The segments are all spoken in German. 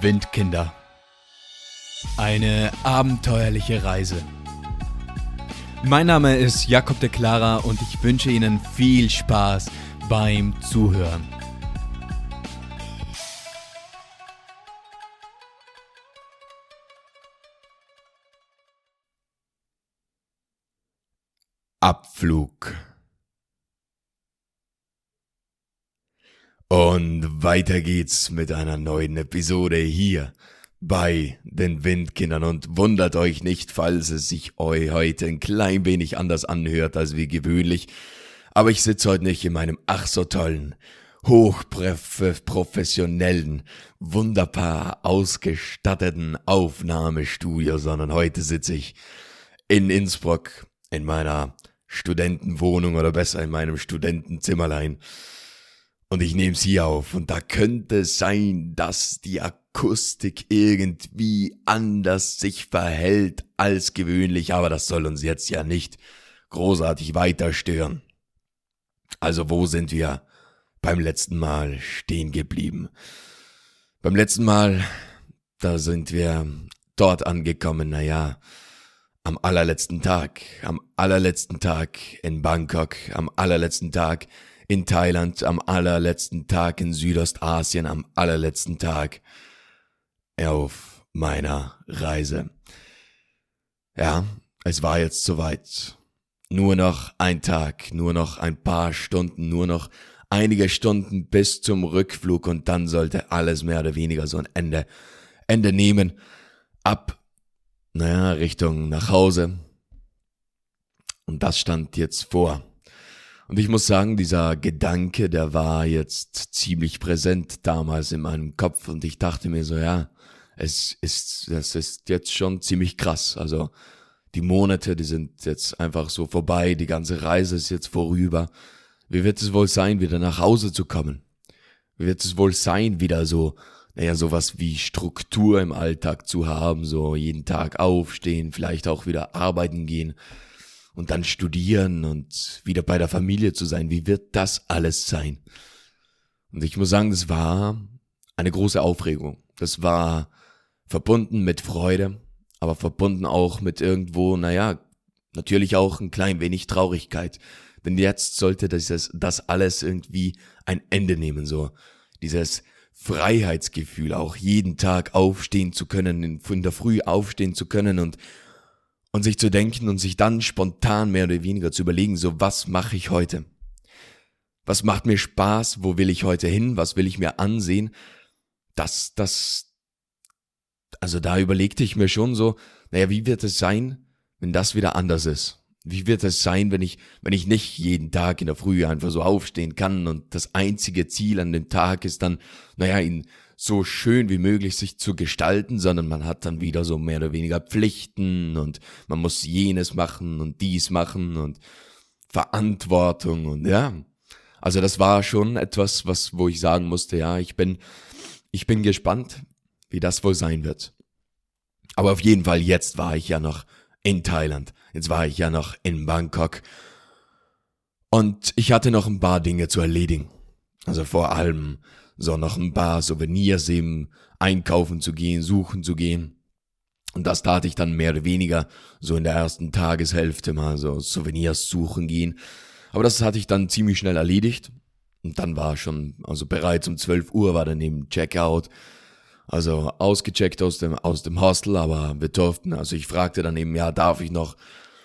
Windkinder. Eine abenteuerliche Reise. Mein Name ist Jakob de Clara und ich wünsche Ihnen viel Spaß beim Zuhören. Abflug. Und weiter geht's mit einer neuen Episode hier bei den Windkindern und wundert euch nicht, falls es sich euch heute ein klein wenig anders anhört als wie gewöhnlich. Aber ich sitze heute nicht in meinem ach so tollen, hochprofessionellen, wunderbar ausgestatteten Aufnahmestudio, sondern heute sitze ich in Innsbruck in meiner Studentenwohnung oder besser in meinem Studentenzimmerlein und ich nehme sie auf. Und da könnte es sein, dass die Akustik irgendwie anders sich verhält als gewöhnlich, aber das soll uns jetzt ja nicht großartig weiter stören. Also wo sind wir beim letzten Mal stehen geblieben? Beim letzten Mal, da sind wir dort angekommen, naja, am allerletzten Tag, am allerletzten Tag in Bangkok, am allerletzten Tag in Thailand am allerletzten Tag, in Südostasien am allerletzten Tag auf meiner Reise. Ja, es war jetzt soweit. Nur noch ein Tag, nur noch ein paar Stunden, nur noch einige Stunden bis zum Rückflug und dann sollte alles mehr oder weniger so ein Ende, Ende nehmen. Ab, naja, Richtung nach Hause. Und das stand jetzt vor. Und ich muss sagen, dieser Gedanke, der war jetzt ziemlich präsent damals in meinem Kopf und ich dachte mir so, ja, es ist, das ist jetzt schon ziemlich krass. Also die Monate, die sind jetzt einfach so vorbei, die ganze Reise ist jetzt vorüber. Wie wird es wohl sein, wieder nach Hause zu kommen? Wie wird es wohl sein, wieder so, naja, sowas wie Struktur im Alltag zu haben, so jeden Tag aufstehen, vielleicht auch wieder arbeiten gehen und dann studieren und wieder bei der Familie zu sein. Wie wird das alles sein? Und ich muss sagen, das war eine große Aufregung. Das war verbunden mit Freude, aber verbunden auch mit irgendwo, naja, natürlich auch ein klein wenig Traurigkeit. Denn jetzt sollte das, das alles irgendwie ein Ende nehmen, so dieses Freiheitsgefühl, auch jeden Tag aufstehen zu können, in der Früh aufstehen zu können und und sich zu denken und sich dann spontan mehr oder weniger zu überlegen, so was mache ich heute? Was macht mir Spaß? Wo will ich heute hin? Was will ich mir ansehen? Das, das, also da überlegte ich mir schon so, naja, wie wird es sein, wenn das wieder anders ist? Wie wird es sein, wenn ich, wenn ich nicht jeden Tag in der Früh einfach so aufstehen kann und das einzige Ziel an dem Tag ist dann, naja, in so schön wie möglich sich zu gestalten, sondern man hat dann wieder so mehr oder weniger Pflichten und man muss jenes machen und dies machen und Verantwortung und ja. Also das war schon etwas, was, wo ich sagen musste, ja, ich bin, ich bin gespannt, wie das wohl sein wird. Aber auf jeden Fall, jetzt war ich ja noch in Thailand. Jetzt war ich ja noch in Bangkok. Und ich hatte noch ein paar Dinge zu erledigen. Also vor allem so noch ein paar Souvenirs eben einkaufen zu gehen, suchen zu gehen. Und das tat ich dann mehr oder weniger so in der ersten Tageshälfte mal so Souvenirs suchen gehen. Aber das hatte ich dann ziemlich schnell erledigt. Und dann war schon, also bereits um 12 Uhr war dann eben Checkout. Also ausgecheckt aus dem, aus dem Hostel, aber wir durften, also ich fragte dann eben, ja, darf ich noch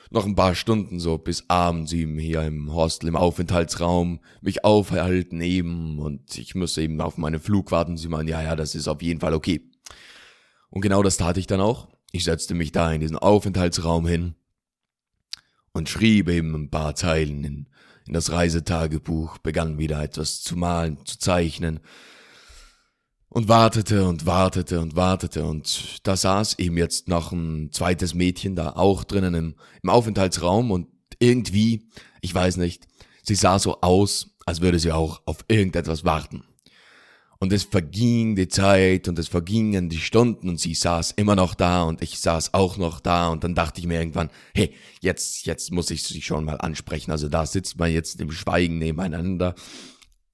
noch ein paar Stunden so bis abends eben hier im Hostel, im Aufenthaltsraum mich aufhalten eben und ich muss eben auf meinen Flug warten. Sie meinen, ja, ja, das ist auf jeden Fall okay. Und genau das tat ich dann auch. Ich setzte mich da in diesen Aufenthaltsraum hin und schrieb eben ein paar Zeilen in, in das Reisetagebuch, begann wieder etwas zu malen, zu zeichnen, und wartete und wartete und wartete und da saß eben jetzt noch ein zweites Mädchen da auch drinnen im, im Aufenthaltsraum und irgendwie, ich weiß nicht, sie sah so aus, als würde sie auch auf irgendetwas warten. Und es verging die Zeit und es vergingen die Stunden und sie saß immer noch da und ich saß auch noch da und dann dachte ich mir irgendwann, hey, jetzt, jetzt muss ich sie schon mal ansprechen. Also da sitzt man jetzt im Schweigen nebeneinander.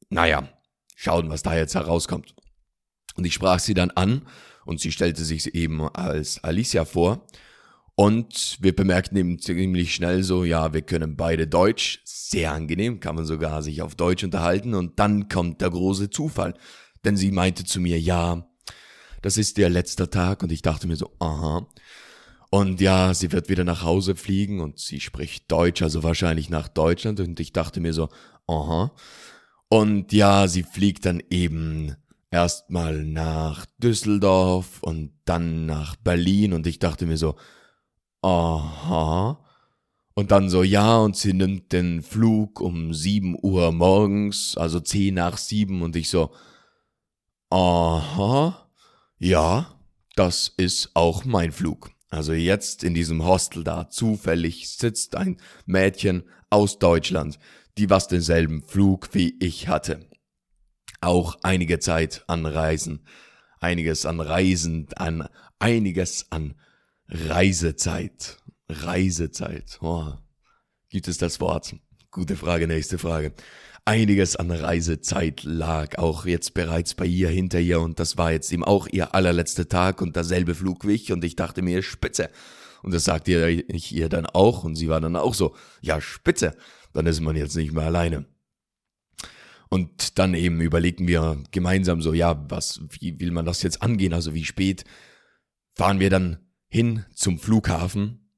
Naja, schauen, was da jetzt herauskommt. Und ich sprach sie dann an und sie stellte sich eben als Alicia vor. Und wir bemerkten eben ziemlich schnell so, ja, wir können beide Deutsch. Sehr angenehm, kann man sogar sich auf Deutsch unterhalten. Und dann kommt der große Zufall. Denn sie meinte zu mir, ja, das ist ihr letzter Tag. Und ich dachte mir so, aha. Und ja, sie wird wieder nach Hause fliegen und sie spricht Deutsch, also wahrscheinlich nach Deutschland. Und ich dachte mir so, aha. Und ja, sie fliegt dann eben erstmal nach Düsseldorf und dann nach Berlin. Und ich dachte mir so, aha. Und dann so, ja, und sie nimmt den Flug um sieben Uhr morgens, also zehn nach sieben, und ich so, aha, ja, das ist auch mein Flug. Also jetzt in diesem Hostel da zufällig sitzt ein Mädchen aus Deutschland, die was denselben Flug wie ich hatte. Auch einige Zeit an Reisen, einiges an Reisen, an einiges an Reisezeit. Reisezeit. Oh, gibt es das Wort? Gute Frage, nächste Frage. Einiges an Reisezeit lag auch jetzt bereits bei ihr hinter ihr und das war jetzt eben auch ihr allerletzter Tag und derselbe Flug wie ich und ich dachte mir, spitze. Und das sagte ich ihr dann auch und sie war dann auch so, ja, spitze, dann ist man jetzt nicht mehr alleine. Und dann eben überlegten wir gemeinsam so, ja, was, wie will man das jetzt angehen? Also wie spät fahren wir dann hin zum Flughafen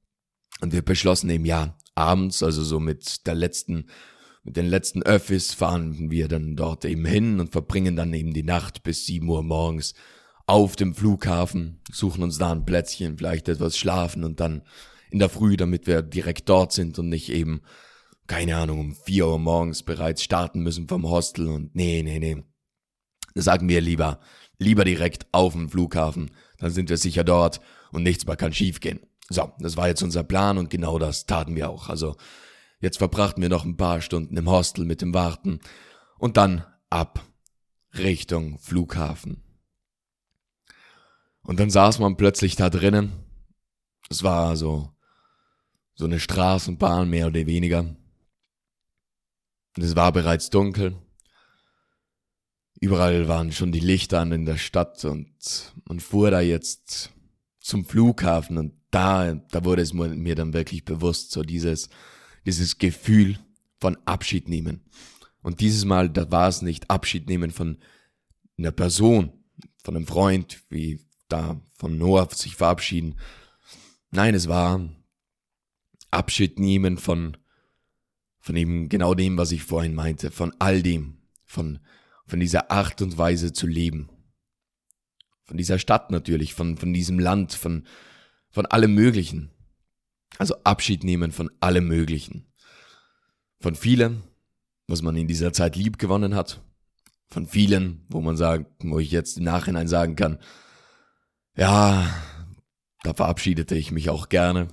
und wir beschlossen eben, ja, abends, also so mit der letzten, mit den letzten Öffis fahren wir dann dort eben hin und verbringen dann eben die Nacht bis sieben Uhr morgens auf dem Flughafen, suchen uns da ein Plätzchen, vielleicht etwas schlafen und dann in der Früh, damit wir direkt dort sind und nicht eben, keine Ahnung, um vier Uhr morgens bereits starten müssen vom Hostel und nee, nee, nee. Das sagen wir lieber, lieber direkt auf dem Flughafen, dann sind wir sicher dort und nichts mehr kann schiefgehen. So, das war jetzt unser Plan und genau das taten wir auch. Also jetzt verbrachten wir noch ein paar Stunden im Hostel mit dem Warten und dann ab Richtung Flughafen. Und dann saß man plötzlich da drinnen. Es war so so eine Straßenbahn mehr oder weniger. Und es war bereits dunkel. Überall waren schon die Lichter an in der Stadt und man fuhr da jetzt zum Flughafen und da, da wurde es mir dann wirklich bewusst, so dieses, dieses Gefühl von Abschied nehmen. Und dieses Mal, da war es nicht Abschied nehmen von einer Person, von einem Freund, wie da von Noah sich verabschieden. Nein, es war Abschied nehmen von, von eben genau dem, was ich vorhin meinte, von all dem, von, von dieser Art und Weise zu leben von dieser Stadt natürlich, von, von diesem Land, von, von allem Möglichen. Also Abschied nehmen von allem Möglichen. Von vielem, was man in dieser Zeit lieb gewonnen hat. Von vielen, wo man sagt, wo ich jetzt im Nachhinein sagen kann, ja, da verabschiedete ich mich auch gerne.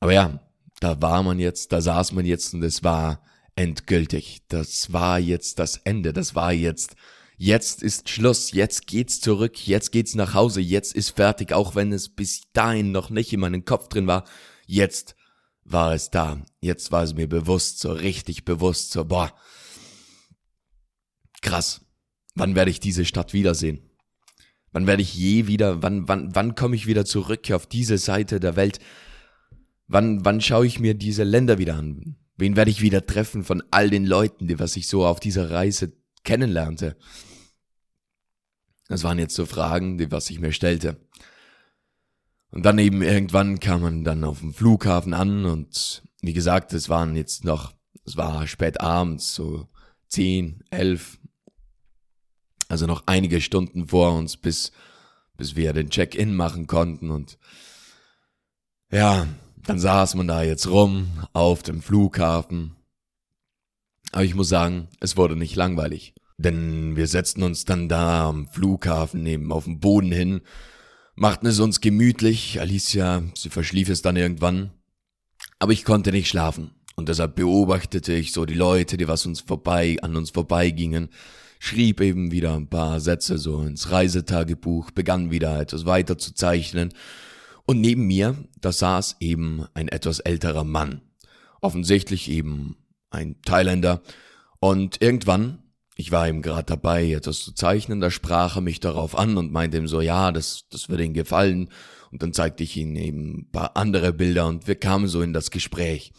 Aber ja, da war man jetzt, da saß man jetzt und es war endgültig. Das war jetzt das Ende, das war jetzt jetzt ist Schluss, jetzt geht's zurück, jetzt geht's nach Hause, jetzt ist fertig, auch wenn es bis dahin noch nicht in meinem Kopf drin war. Jetzt war es da. Jetzt war es mir bewusst, so richtig bewusst, so, boah, krass. Wann werde ich diese Stadt wiedersehen? Wann werde ich je wieder, wann, wann, wann komme ich wieder zurück auf diese Seite der Welt? Wann, wann schaue ich mir diese Länder wieder an? Wen werde ich wieder treffen von all den Leuten, die was ich so auf dieser Reise kennenlernte? Das waren jetzt so Fragen, die was ich mir stellte. Und dann eben irgendwann kam man dann auf dem Flughafen an und wie gesagt, es waren jetzt noch, es war spät abends, so zehn, elf, also noch einige Stunden vor uns, bis, bis wir den Check-in machen konnten und ja, dann saß man da jetzt rum auf dem Flughafen. Aber ich muss sagen, es wurde nicht langweilig. Denn wir setzten uns dann da am Flughafen neben auf dem Boden hin, machten es uns gemütlich. Alicia, sie verschlief es dann irgendwann. Aber ich konnte nicht schlafen. Und deshalb beobachtete ich so die Leute, die was uns vorbei, an uns vorbeigingen, schrieb eben wieder ein paar Sätze so ins Reisetagebuch, begann wieder etwas weiter zu zeichnen. Und neben mir, da saß eben ein etwas älterer Mann. Offensichtlich eben ein Thailänder. Und irgendwann ich war ihm gerade dabei, etwas zu zeichnen, da sprach er mich darauf an und meinte ihm so, ja, das, das würde ihm gefallen. Und dann zeigte ich ihm eben ein paar andere Bilder und wir kamen so in das Gespräch.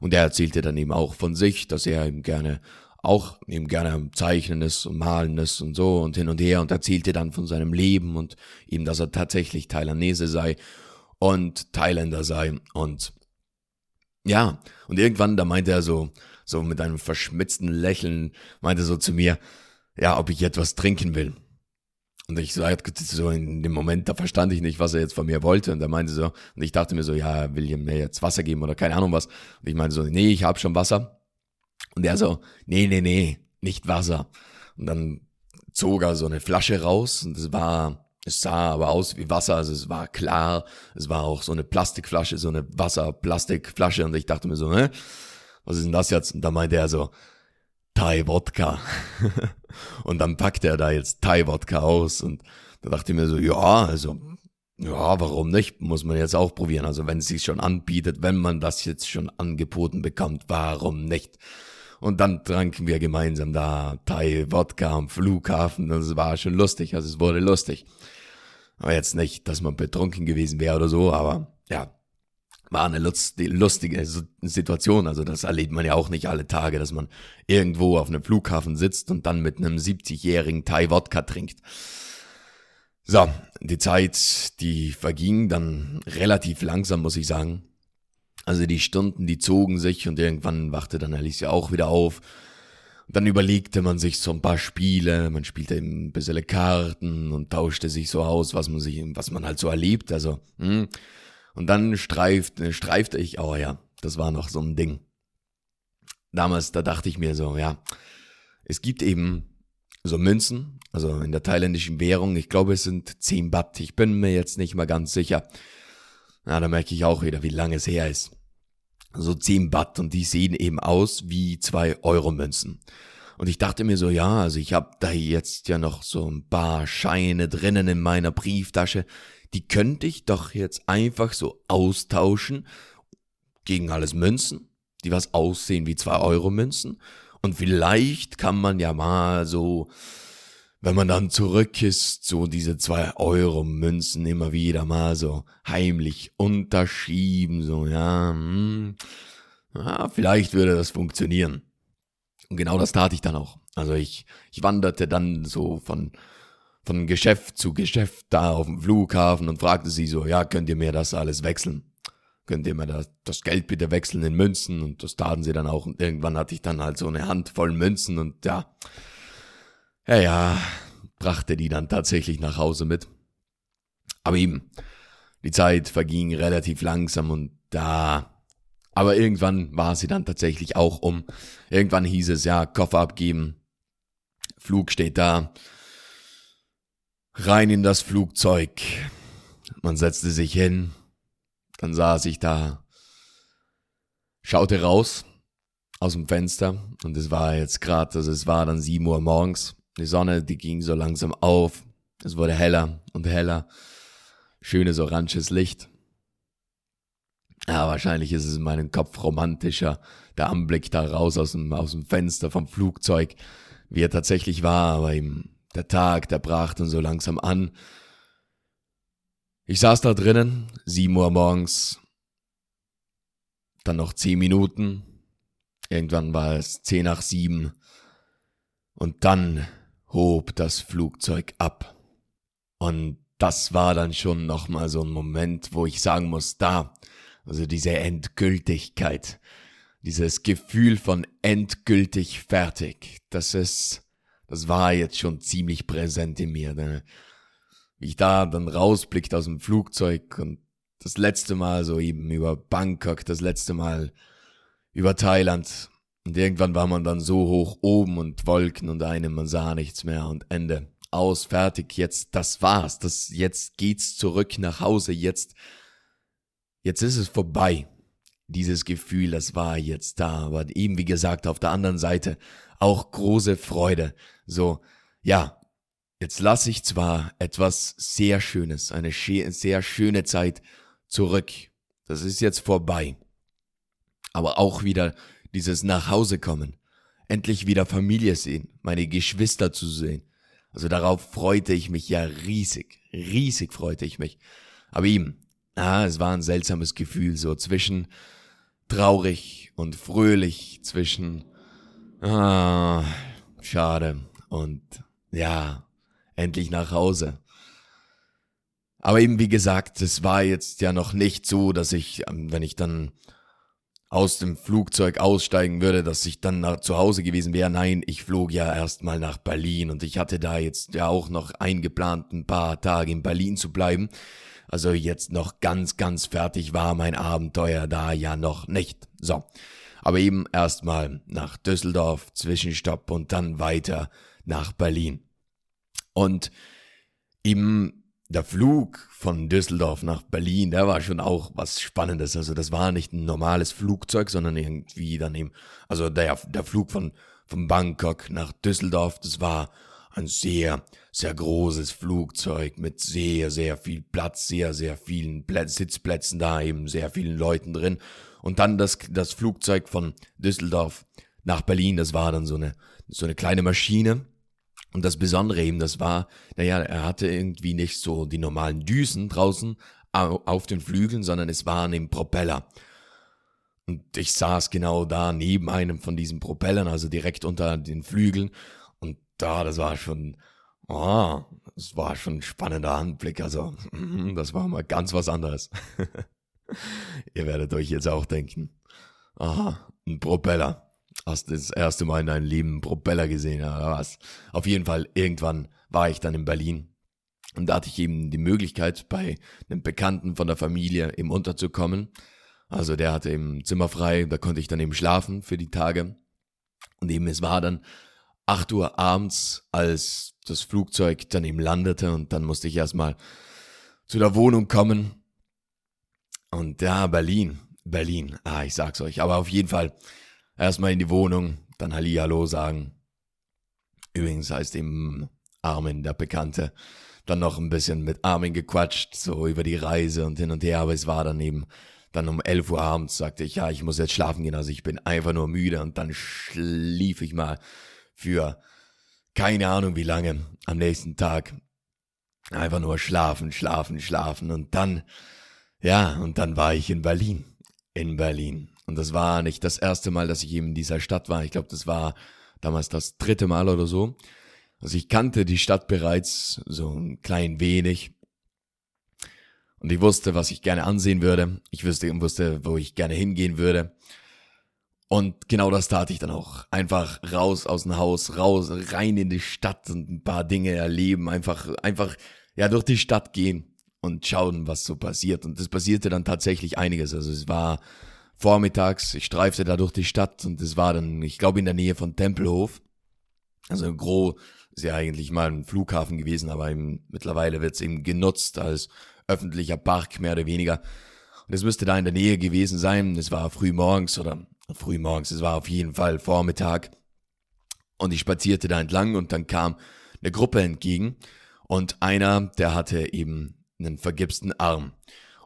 Und er erzählte dann eben auch von sich, dass er ihm gerne auch eben gerne Zeichnen ist und Malen ist und so und hin und her und erzählte dann von seinem Leben und ihm, dass er tatsächlich Thailandese sei und Thailänder sei und ja, und irgendwann, da meinte er so, so mit einem verschmitzten Lächeln, meinte so zu mir, ja, ob ich etwas trinken will. Und ich sagte so in dem Moment, da verstand ich nicht, was er jetzt von mir wollte. Und er meinte so, und ich dachte mir so, ja, will er mir jetzt Wasser geben oder keine Ahnung was. Und ich meinte so, nee, ich habe schon Wasser. Und er so, nee, nee, nee, nicht Wasser. Und dann zog er so eine Flasche raus und es war, es sah aber aus wie Wasser, also es war klar, es war auch so eine Plastikflasche, so eine Wasserplastikflasche und ich dachte mir so, hä, was ist denn das jetzt? Und da meinte er so, Thai-Wodka. und dann packte er da jetzt Thai-Wodka aus und da dachte ich mir so, ja, also, ja, warum nicht? Muss man jetzt auch probieren. Also wenn es sich schon anbietet, wenn man das jetzt schon angeboten bekommt, warum nicht? Und dann tranken wir gemeinsam da Thai-Wodka am Flughafen. Das war schon lustig, also es wurde lustig. Aber jetzt nicht, dass man betrunken gewesen wäre oder so, aber ja, war eine lustige Situation. Also das erlebt man ja auch nicht alle Tage, dass man irgendwo auf einem Flughafen sitzt und dann mit einem 70-jährigen Thai-Wodka trinkt. So, die Zeit, die verging dann relativ langsam, muss ich sagen. Also die Stunden, die zogen sich und irgendwann wachte dann Alicia auch wieder auf. Dann überlegte man sich so ein paar Spiele, man spielte eben ein bisschen Karten und tauschte sich so aus, was man sich, was man halt so erlebt. Also, hm. Und dann streifte, streifte ich, oh ja, das war noch so ein Ding. Damals, da dachte ich mir so, ja, es gibt eben so Münzen, also in der thailändischen Währung, ich glaube es sind 10 Baht, ich bin mir jetzt nicht mal ganz sicher. Na, da merke ich auch wieder, wie lange es her ist. So 10 Baht und die sehen eben aus wie 2 Euro Münzen. Und ich dachte mir so, ja, also ich habe da jetzt ja noch so ein paar Scheine drinnen in meiner Brieftasche die könnte ich doch jetzt einfach so austauschen gegen alles Münzen, die was aussehen wie zwei Euro Münzen. Und vielleicht kann man ja mal so, wenn man dann zurück ist, so diese zwei Euro Münzen immer wieder mal so heimlich unterschieben, so, ja, hm, ja, vielleicht würde das funktionieren. Und genau das tat ich dann auch. Also ich, ich wanderte dann so von von Geschäft zu Geschäft da auf dem Flughafen und fragte sie so, ja, könnt ihr mir das alles wechseln? Könnt ihr mir das, das Geld bitte wechseln in Münzen? Und das taten sie dann auch. Und irgendwann hatte ich dann halt so eine Handvoll Münzen und ja, ja, ja, brachte die dann tatsächlich nach Hause mit. Aber eben, die Zeit verging relativ langsam und da, aber irgendwann war sie dann tatsächlich auch um. Irgendwann hieß es, ja, Koffer abgeben, Flug steht da, rein in das Flugzeug. Man setzte sich hin, dann saß ich da, schaute raus aus dem Fenster und es war jetzt gerade, also es war dann sieben Uhr morgens. Die Sonne, die ging so langsam auf, es wurde heller und heller, schönes oranges Licht. Ja, wahrscheinlich ist es in meinem Kopf romantischer, der Anblick da raus aus dem, aus dem Fenster vom Flugzeug, wie er tatsächlich war, aber ihm der Tag, der brach dann so langsam an. Ich saß da drinnen, sieben Uhr morgens, dann noch zehn Minuten, irgendwann war es zehn nach sieben, und dann hob das Flugzeug ab. Und das war dann schon nochmal so ein Moment, wo ich sagen muss, da, also diese Endgültigkeit, dieses Gefühl von endgültig fertig, das ist, das war jetzt schon ziemlich präsent in mir. Ne? Wie ich da dann rausblickte aus dem Flugzeug und das letzte Mal so eben über Bangkok, das letzte Mal über Thailand. Und irgendwann war man dann so hoch oben und Wolken und einem, man sah nichts mehr und Ende. Aus, fertig, jetzt, das war's. Das, jetzt geht's zurück nach Hause, jetzt, jetzt ist es vorbei. Dieses Gefühl, das war jetzt da. Aber eben, wie gesagt, auf der anderen Seite auch große Freude. So, ja, jetzt lasse ich zwar etwas sehr Schönes, eine sehr schöne Zeit zurück. Das ist jetzt vorbei. Aber auch wieder dieses Nachhause kommen. endlich wieder Familie sehen, meine Geschwister zu sehen. Also darauf freute ich mich ja riesig, riesig freute ich mich. Aber ihm, ah, es war ein seltsames Gefühl, so zwischen traurig und fröhlich, zwischen, ah, schade und ja, endlich nach Hause. Aber eben wie gesagt, es war jetzt ja noch nicht so, dass ich, ähm, wenn ich dann aus dem Flugzeug aussteigen würde, dass ich dann nach, zu Hause gewesen wäre. Nein, ich flog ja erstmal nach Berlin und ich hatte da jetzt ja auch noch eingeplant, ein paar Tage in Berlin zu bleiben. Also jetzt noch ganz, ganz fertig war mein Abenteuer da ja noch nicht. So. Aber eben erstmal nach Düsseldorf, Zwischenstopp und dann weiter nach Berlin. Und eben der Flug von Düsseldorf nach Berlin, der war schon auch was Spannendes. Also das war nicht ein normales Flugzeug, sondern irgendwie dann eben, also der, der Flug von, von Bangkok nach Düsseldorf, das war ein sehr, sehr großes Flugzeug mit sehr, sehr viel Platz, sehr, sehr vielen Plätz, Sitzplätzen da, eben sehr vielen Leuten drin. Und dann das, das Flugzeug von Düsseldorf nach Berlin, das war dann so eine, so eine kleine Maschine, und das Besondere eben, das war, naja, er hatte irgendwie nicht so die normalen Düsen draußen auf den Flügeln, sondern es waren eben Propeller. Und ich saß genau da neben einem von diesen Propellern, also direkt unter den Flügeln. Und da, das war schon, oh, das war schon ein spannender Anblick. Also, das war mal ganz was anderes. Ihr werdet euch jetzt auch denken, aha, ein Propeller. Hast das erste Mal in deinem Leben Propeller gesehen oder was? Auf jeden Fall, irgendwann war ich dann in Berlin. Und da hatte ich eben die Möglichkeit, bei einem Bekannten von der Familie eben unterzukommen. Also der hatte eben Zimmer frei, da konnte ich dann eben schlafen für die Tage. Und eben es war dann 8 Uhr abends, als das Flugzeug dann eben landete und dann musste ich erstmal zu der Wohnung kommen. Und ja, Berlin, Berlin, ah, ich sag's euch. Aber auf jeden Fall, Erstmal in die Wohnung, dann Hallihallo sagen. Übrigens heißt ihm Armin, der Bekannte. Dann noch ein bisschen mit Armin gequatscht, so über die Reise und hin und her, aber es war dann eben, dann um 11 Uhr abends sagte ich, ja, ich muss jetzt schlafen gehen, also ich bin einfach nur müde und dann schlief ich mal für keine Ahnung wie lange am nächsten Tag. Einfach nur schlafen, schlafen, schlafen und dann, ja, und dann war ich in Berlin. In Berlin. Und das war nicht das erste Mal, dass ich eben in dieser Stadt war. Ich glaube, das war damals das dritte Mal oder so. Also ich kannte die Stadt bereits so ein klein wenig. Und ich wusste, was ich gerne ansehen würde. Ich wusste, wusste, wo ich gerne hingehen würde. Und genau das tat ich dann auch. Einfach raus aus dem Haus, raus, rein in die Stadt und ein paar Dinge erleben. Einfach, einfach, ja, durch die Stadt gehen und schauen, was so passiert. Und es passierte dann tatsächlich einiges. Also es war, vormittags, ich streifte da durch die Stadt und es war dann, ich glaube, in der Nähe von Tempelhof. Also Gros ist ja eigentlich mal ein Flughafen gewesen, aber eben, mittlerweile wird es eben genutzt als öffentlicher Park, mehr oder weniger. Und es müsste da in der Nähe gewesen sein. Es war früh morgens oder früh morgens, es war auf jeden Fall Vormittag. Und ich spazierte da entlang und dann kam eine Gruppe entgegen und einer, der hatte eben einen vergipsten Arm.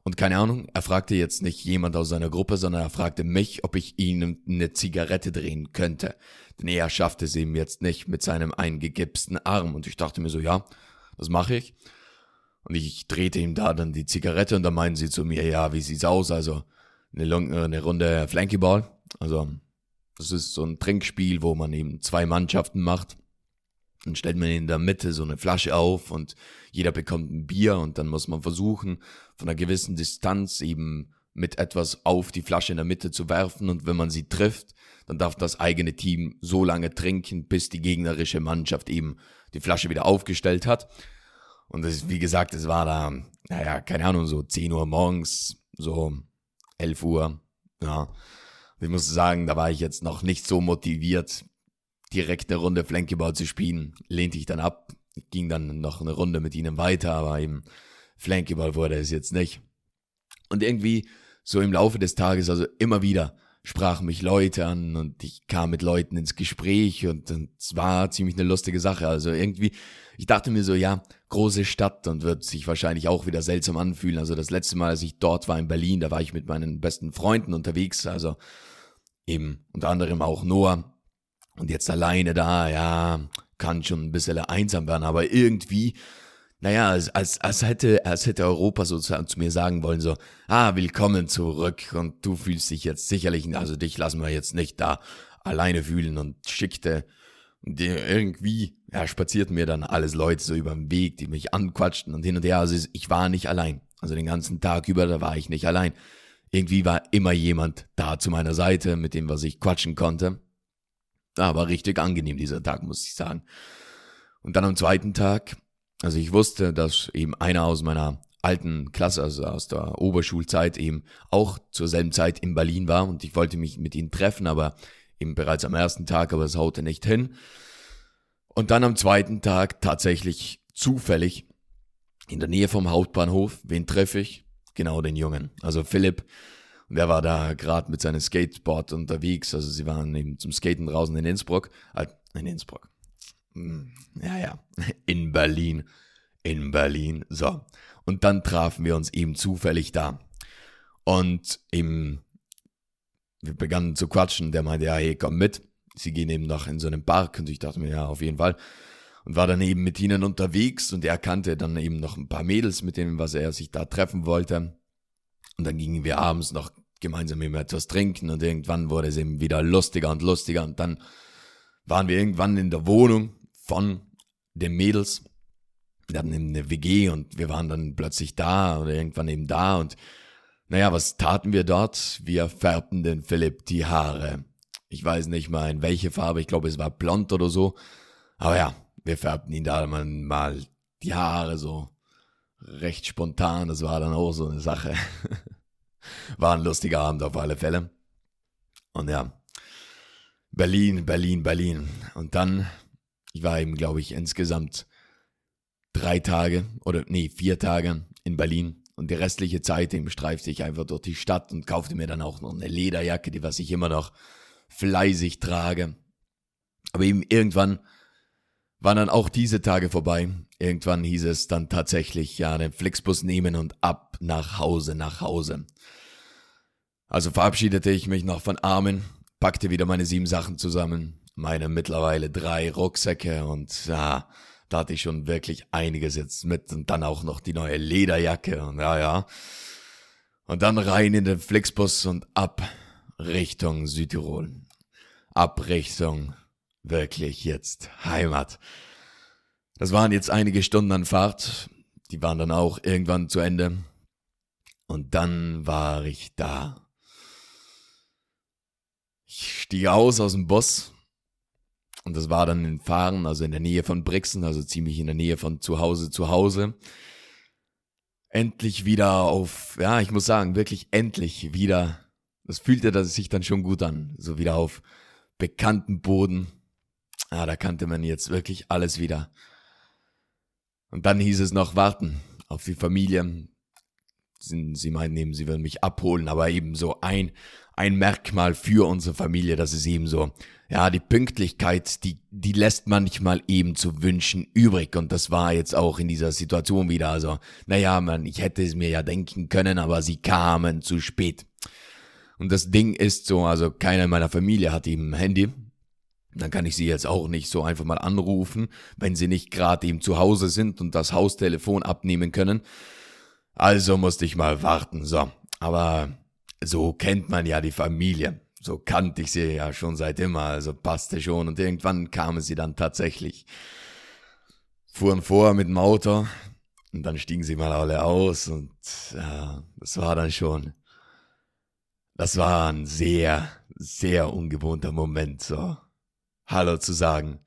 Und keine Ahnung, er fragte jetzt nicht jemand aus seiner Gruppe, sondern er fragte mich, ob ich ihm eine Zigarette drehen könnte. Denn er schaffte es ihm jetzt nicht mit seinem eingegipsten Arm. Und ich dachte mir so, ja, das mache ich. Und ich drehte ihm da dann die Zigarette und dann meinen sie zu mir, ja, wie sieht's aus? Also eine, Long, eine Runde Flankyball. Also das ist so ein Trinkspiel, wo man eben zwei Mannschaften macht. Dann stellt man in der Mitte so eine Flasche auf und jeder bekommt ein Bier und dann muss man versuchen, von einer gewissen Distanz eben mit etwas auf die Flasche in der Mitte zu werfen und wenn man sie trifft, dann darf das eigene Team so lange trinken, bis die gegnerische Mannschaft eben die Flasche wieder aufgestellt hat. Und das, wie gesagt, es war da, naja, keine Ahnung, so 10 Uhr morgens, so 11 Uhr, ja. Ich muss sagen, da war ich jetzt noch nicht so motiviert, direkt eine Runde Flankeball zu spielen. Lehnte ich dann ab, ging dann noch eine Runde mit ihnen weiter, aber eben Flankeball wurde es jetzt nicht. Und irgendwie so im Laufe des Tages, also immer wieder, sprachen mich Leute an und ich kam mit Leuten ins Gespräch und es war ziemlich eine lustige Sache. Also irgendwie, ich dachte mir so, ja, große Stadt und wird sich wahrscheinlich auch wieder seltsam anfühlen. Also das letzte Mal, als ich dort war in Berlin, da war ich mit meinen besten Freunden unterwegs, also eben unter anderem auch Noah Und jetzt alleine da, ja, kann schon ein bisschen einsam werden, aber irgendwie, naja, als, als, als, hätte, als hätte Europa sozusagen zu mir sagen wollen, so, ah, willkommen zurück und du fühlst dich jetzt sicherlich, also dich lassen wir jetzt nicht da alleine fühlen und schickte die irgendwie, ja, spazierten mir dann alles Leute so über den Weg, die mich anquatschten und hin und her. Also ich war nicht allein. Also den ganzen Tag über, da war ich nicht allein. Irgendwie war immer jemand da zu meiner Seite, mit dem was ich quatschen konnte. Ja, war richtig angenehm dieser Tag, muss ich sagen. Und dann am zweiten Tag, also ich wusste, dass eben einer aus meiner alten Klasse, also aus der Oberschulzeit eben auch zur selben Zeit in Berlin war und ich wollte mich mit ihm treffen, aber eben bereits am ersten Tag, aber es haute nicht hin. Und dann am zweiten Tag tatsächlich zufällig in der Nähe vom Hauptbahnhof, wen treffe ich? Genau den Jungen, also Philipp. Der war da gerade mit seinem Skateboard unterwegs, also sie waren eben zum Skaten draußen in Innsbruck, äh, in Innsbruck. Hm, ja, ja, in Berlin, in Berlin, so. Und dann trafen wir uns eben zufällig da. Und im wir begannen zu quatschen. Der meinte, ja, hey, komm mit. Sie gehen eben noch in so einen Park und ich dachte mir, ja, auf jeden Fall. Und war dann eben mit ihnen unterwegs und er kannte dann eben noch ein paar Mädels, mit denen, was er sich da treffen wollte. Und dann gingen wir abends noch gemeinsam eben etwas trinken und irgendwann wurde es eben wieder lustiger und lustiger und dann waren wir irgendwann in der Wohnung von den Mädels. Wir hatten eben eine WG und wir waren dann plötzlich da oder irgendwann eben da und naja, was taten wir dort? Wir färbten den Philipp die Haare. Ich weiß nicht mal in welche Farbe, ich glaube es war blond oder so. Aber ja, wir färbten ihn da mal die Haare so recht spontan. Das war dann auch so eine Sache. War ein lustiger Abend auf alle Fälle. Und ja, Berlin, Berlin, Berlin. Und dann, ich war eben, glaube ich, insgesamt drei Tage oder nee, vier Tage in Berlin. Und die restliche Zeit eben streifte ich einfach durch die Stadt und kaufte mir dann auch noch eine Lederjacke, die was ich immer noch fleißig trage. Aber eben irgendwann waren dann auch diese Tage vorbei. Irgendwann hieß es dann tatsächlich, ja, den Flixbus nehmen und ab nach Hause, nach Hause. Also verabschiedete ich mich noch von Armin, packte wieder meine sieben Sachen zusammen, meine mittlerweile drei Rucksäcke und ja, da hatte ich schon wirklich einiges jetzt mit und dann auch noch die neue Lederjacke und ja, ja. Und dann rein in den Flixbus und ab Richtung Südtirol. Ab Richtung wirklich jetzt Heimat. Das waren jetzt einige Stunden an Fahrt. Die waren dann auch irgendwann zu Ende. Und dann war ich da. Ich stieg aus aus dem Bus und das war dann in Fahren, also in der Nähe von Brixen, also ziemlich in der Nähe von zu Hause zu Hause. Endlich wieder auf, ja, ich muss sagen, wirklich endlich wieder. Das fühlte sich dann schon gut an. So wieder auf bekannten Boden. Ja, da kannte man jetzt wirklich alles wieder. Und dann hieß es noch warten auf die Familie. Sie meinten eben, sie würden mich abholen, aber eben so ein, ein Merkmal für unsere Familie, das ist eben so, ja, die Pünktlichkeit, die, die lässt manchmal eben zu wünschen übrig. Und das war jetzt auch in dieser Situation wieder. Also, naja, man, ich hätte es mir ja denken können, aber sie kamen zu spät. Und das Ding ist so, also keiner in meiner Familie hat eben ein Handy. Dann kann ich sie jetzt auch nicht so einfach mal anrufen, wenn sie nicht gerade eben zu Hause sind und das Haustelefon abnehmen können. Also musste ich mal warten, so. Aber so kennt man ja die Familie so kannte ich sie ja schon seit immer, also passte schon. Und irgendwann kamen sie dann tatsächlich. Fuhren vor mit dem Auto und dann stiegen sie mal alle aus und ja, das war dann schon, das war ein sehr, sehr ungewohnter Moment, so Hallo zu sagen,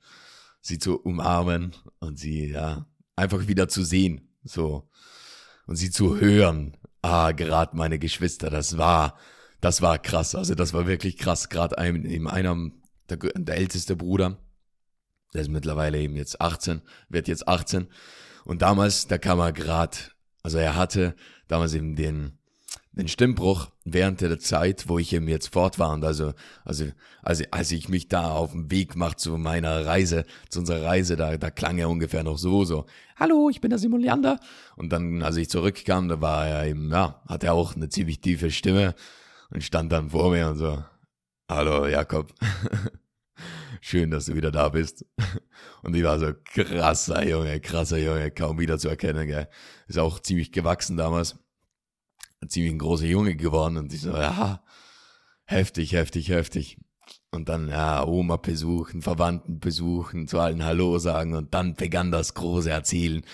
sie zu umarmen und sie, ja, einfach wieder zu sehen, so, und sie zu hören. Ah, gerade meine Geschwister, das war, das war krass. Also das war wirklich krass. Gerade eben einer, der, der älteste Bruder, der ist mittlerweile eben jetzt 18, wird jetzt 18. Und damals, da kam er gerade, also er hatte damals eben den, den Stimmbruch während der Zeit, wo ich eben jetzt fort war. Und also, also, also als ich mich da auf den Weg machte zu meiner Reise, zu unserer Reise, da, da klang er ungefähr noch so, so, hallo, ich bin der Simon Leander. Und dann, als ich zurückkam, da war er eben, ja, hat er auch eine ziemlich tiefe Stimme und stand dann vor mir und so, hallo Jakob. Schön, dass du wieder da bist. Und ich war so krasser Junge, krasser Junge, kaum wieder zu erkennen, gell. Ist auch ziemlich gewachsen damals. Ein ziemlich großer Junge geworden und ich so, ja, heftig, heftig, heftig. Und dann, ja, Oma besuchen, Verwandten besuchen, zu allen Hallo sagen und dann begann das große Erzählen.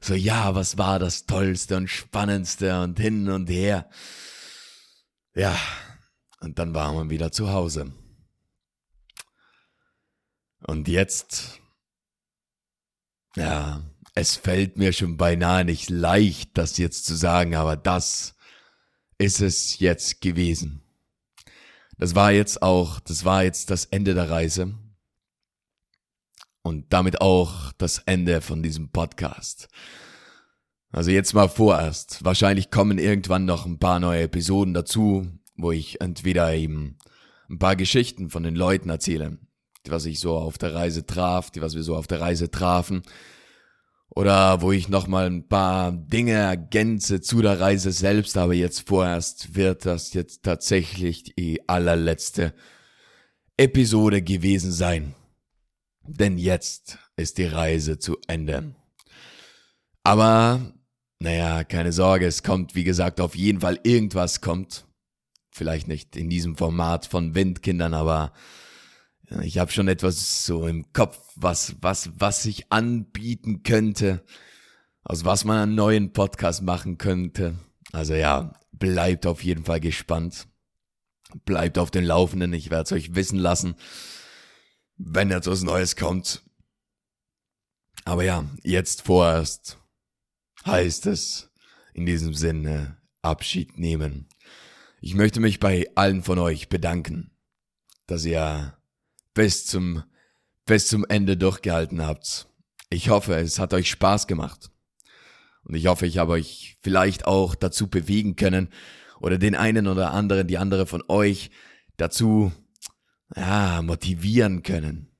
So, ja, was war das Tollste und Spannendste und hin und her. Ja, und dann waren wir wieder zu Hause. Und jetzt, ja, es fällt mir schon beinahe nicht leicht, das jetzt zu sagen, aber das ist es jetzt gewesen. Das war jetzt auch, das war jetzt das Ende der Reise. Und damit auch das Ende von diesem Podcast. Also jetzt mal vorerst. Wahrscheinlich kommen irgendwann noch ein paar neue Episoden dazu, wo ich entweder eben ein paar Geschichten von den Leuten erzähle, die was ich so auf der Reise traf, die was wir so auf der Reise trafen, oder wo ich nochmal ein paar Dinge ergänze zu der Reise selbst, aber jetzt vorerst wird das jetzt tatsächlich die allerletzte Episode gewesen sein. Denn jetzt ist die Reise zu Ende. Aber, naja, keine Sorge, es kommt, wie gesagt, auf jeden Fall irgendwas kommt. Vielleicht nicht in diesem Format von Windkindern, aber ich habe schon etwas so im Kopf, was, was, was sich anbieten könnte, aus was man einen neuen Podcast machen könnte. Also ja, bleibt auf jeden Fall gespannt. Bleibt auf den Laufenden, ich werde es euch wissen lassen, wenn jetzt was Neues kommt. Aber ja, jetzt vorerst heißt es in diesem Sinne Abschied nehmen. Ich möchte mich bei allen von euch bedanken, dass ihr bis zum, bis zum Ende durchgehalten habt. Ich hoffe, es hat euch Spaß gemacht. Und ich hoffe, ich habe euch vielleicht auch dazu bewegen können oder den einen oder anderen, die andere von euch dazu ja, motivieren können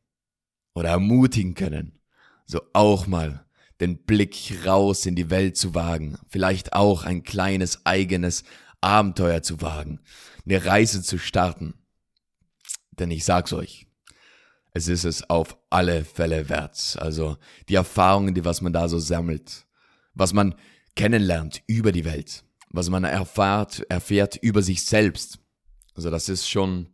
oder ermutigen können, so auch mal den Blick raus in die Welt zu wagen, vielleicht auch ein kleines eigenes Abenteuer zu wagen, eine Reise zu starten. Denn ich sag's euch, es ist es auf alle Fälle wert. Also die Erfahrungen, die was man da so sammelt, was man kennenlernt über die Welt, was man erfahrt, erfährt über sich selbst. Also das ist schon,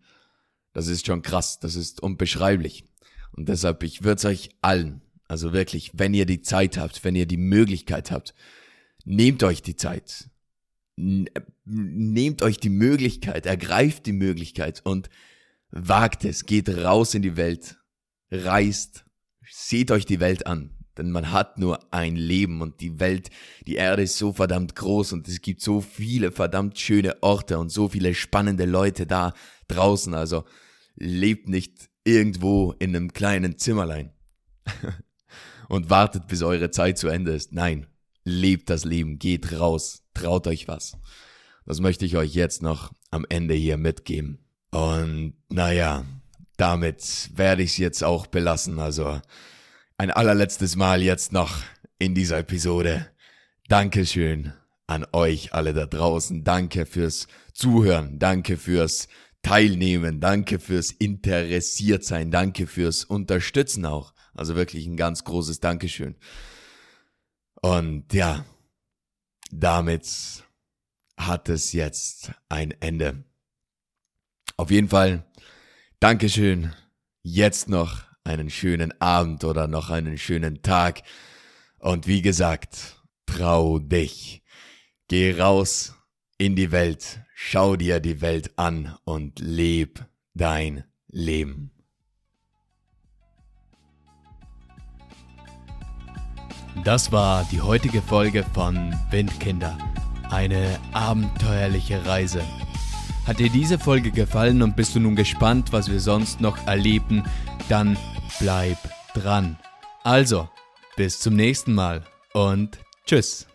das ist schon krass, das ist unbeschreiblich. Und deshalb, ich würde es euch allen, also wirklich, wenn ihr die Zeit habt, wenn ihr die Möglichkeit habt, nehmt euch die Zeit. Nehmt euch die Möglichkeit, ergreift die Möglichkeit und Wagt es, geht raus in die Welt, reist, seht euch die Welt an, denn man hat nur ein Leben und die Welt, die Erde ist so verdammt groß und es gibt so viele verdammt schöne Orte und so viele spannende Leute da draußen, also lebt nicht irgendwo in einem kleinen Zimmerlein und wartet, bis eure Zeit zu Ende ist. Nein, lebt das Leben, geht raus, traut euch was. Das möchte ich euch jetzt noch am Ende hier mitgeben. Und naja, damit werde ich es jetzt auch belassen. Also ein allerletztes Mal jetzt noch in dieser Episode. Dankeschön an euch alle da draußen. Danke fürs Zuhören. Danke fürs Teilnehmen. Danke fürs Interessiertsein. Danke fürs Unterstützen auch. Also wirklich ein ganz großes Dankeschön. Und ja, damit hat es jetzt ein Ende. Auf jeden Fall, Dankeschön. Jetzt noch einen schönen Abend oder noch einen schönen Tag. Und wie gesagt, trau dich. Geh raus in die Welt, schau dir die Welt an und leb dein Leben. Das war die heutige Folge von Windkinder. Eine abenteuerliche Reise. Hat dir diese Folge gefallen und bist du nun gespannt, was wir sonst noch erleben, dann bleib dran. Also, bis zum nächsten Mal und tschüss.